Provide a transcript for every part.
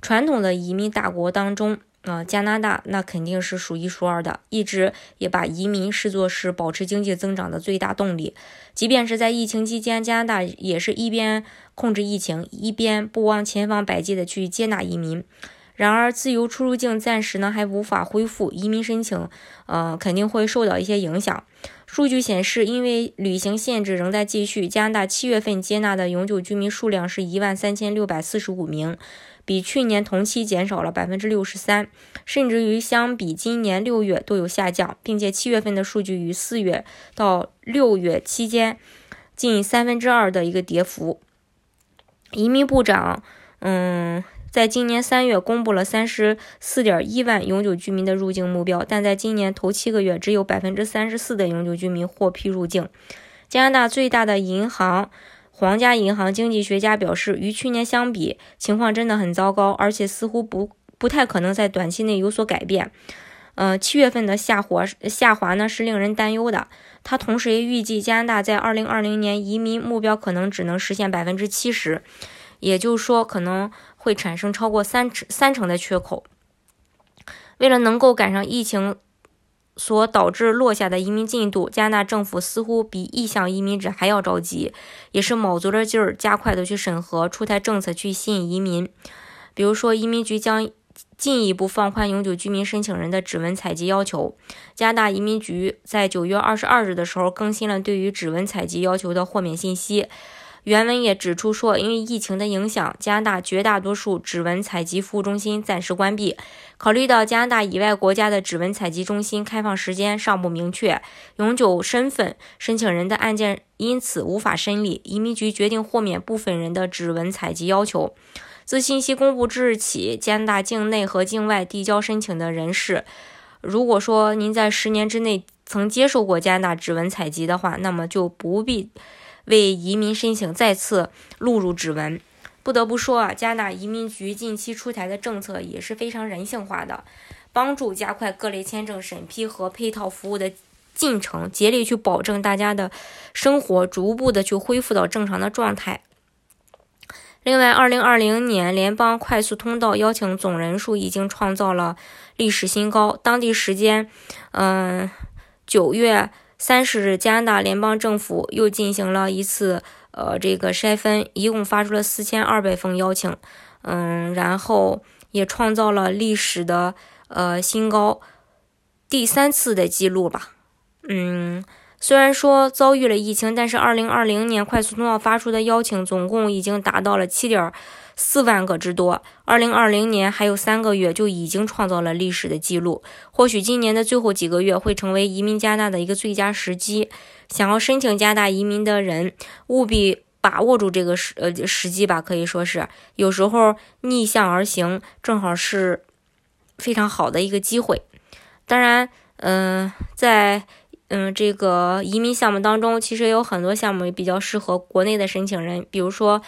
传统的移民大国当中。啊，加拿大那肯定是数一数二的，一直也把移民视作是保持经济增长的最大动力。即便是在疫情期间，加拿大也是一边控制疫情，一边不忘千方百计的去接纳移民。然而，自由出入境暂时呢还无法恢复，移民申请，呃，肯定会受到一些影响。数据显示，因为旅行限制仍在继续，加拿大七月份接纳的永久居民数量是一万三千六百四十五名。比去年同期减少了百分之六十三，甚至于相比今年六月都有下降，并且七月份的数据与四月到六月期间近三分之二的一个跌幅。移民部长，嗯，在今年三月公布了三十四点一万永久居民的入境目标，但在今年头七个月只有百分之三十四的永久居民获批入境。加拿大最大的银行。皇家银行经济学家表示，与去年相比，情况真的很糟糕，而且似乎不不太可能在短期内有所改变。呃，七月份的下滑下滑呢是令人担忧的。他同时也预计，加拿大在二零二零年移民目标可能只能实现百分之七十，也就是说可能会产生超过三成三成的缺口。为了能够赶上疫情。所导致落下的移民进度，加拿大政府似乎比意向移民者还要着急，也是卯足了劲儿，加快的去审核、出台政策去吸引移民。比如说，移民局将进一步放宽永久居民申请人的指纹采集要求。加拿大移民局在九月二十二日的时候更新了对于指纹采集要求的豁免信息。原文也指出说，因为疫情的影响，加拿大绝大多数指纹采集服务中心暂时关闭。考虑到加拿大以外国家的指纹采集中心开放时间尚不明确，永久身份申请人的案件因此无法审理，移民局决定豁免部分人的指纹采集要求。自信息公布之日起，加拿大境内和境外递交申请的人士，如果说您在十年之内曾接受过加拿大指纹采集的话，那么就不必。为移民申请再次录入指纹，不得不说啊，加拿大移民局近期出台的政策也是非常人性化的，帮助加快各类签证审批和配套服务的进程，竭力去保证大家的生活逐步的去恢复到正常的状态。另外，二零二零年联邦快速通道邀请总人数已经创造了历史新高，当地时间，嗯，九月。三十日，加拿大联邦政府又进行了一次呃这个筛分，一共发出了四千二百封邀请，嗯，然后也创造了历史的呃新高，第三次的记录吧。嗯，虽然说遭遇了疫情，但是二零二零年快速通道发出的邀请总共已经达到了七点。四万个之多，二零二零年还有三个月就已经创造了历史的记录。或许今年的最后几个月会成为移民加拿大的一个最佳时机。想要申请加拿大移民的人，务必把握住这个时呃时机吧。可以说是有时候逆向而行，正好是非常好的一个机会。当然，嗯，在嗯这个移民项目当中，其实有很多项目比较适合国内的申请人，比如说。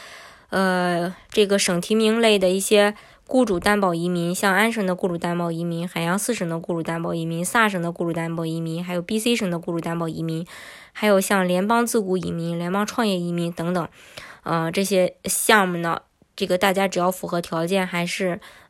呃，这个省提名类的一些雇主担保移民，像安省的雇主担保移民、海洋四省的雇主担保移民、萨省的雇主担保移民，还有 B.C 省的雇主担保移民，还有像联邦自雇移民、联邦创业移民等等，呃，这些项目呢，这个大家只要符合条件，还是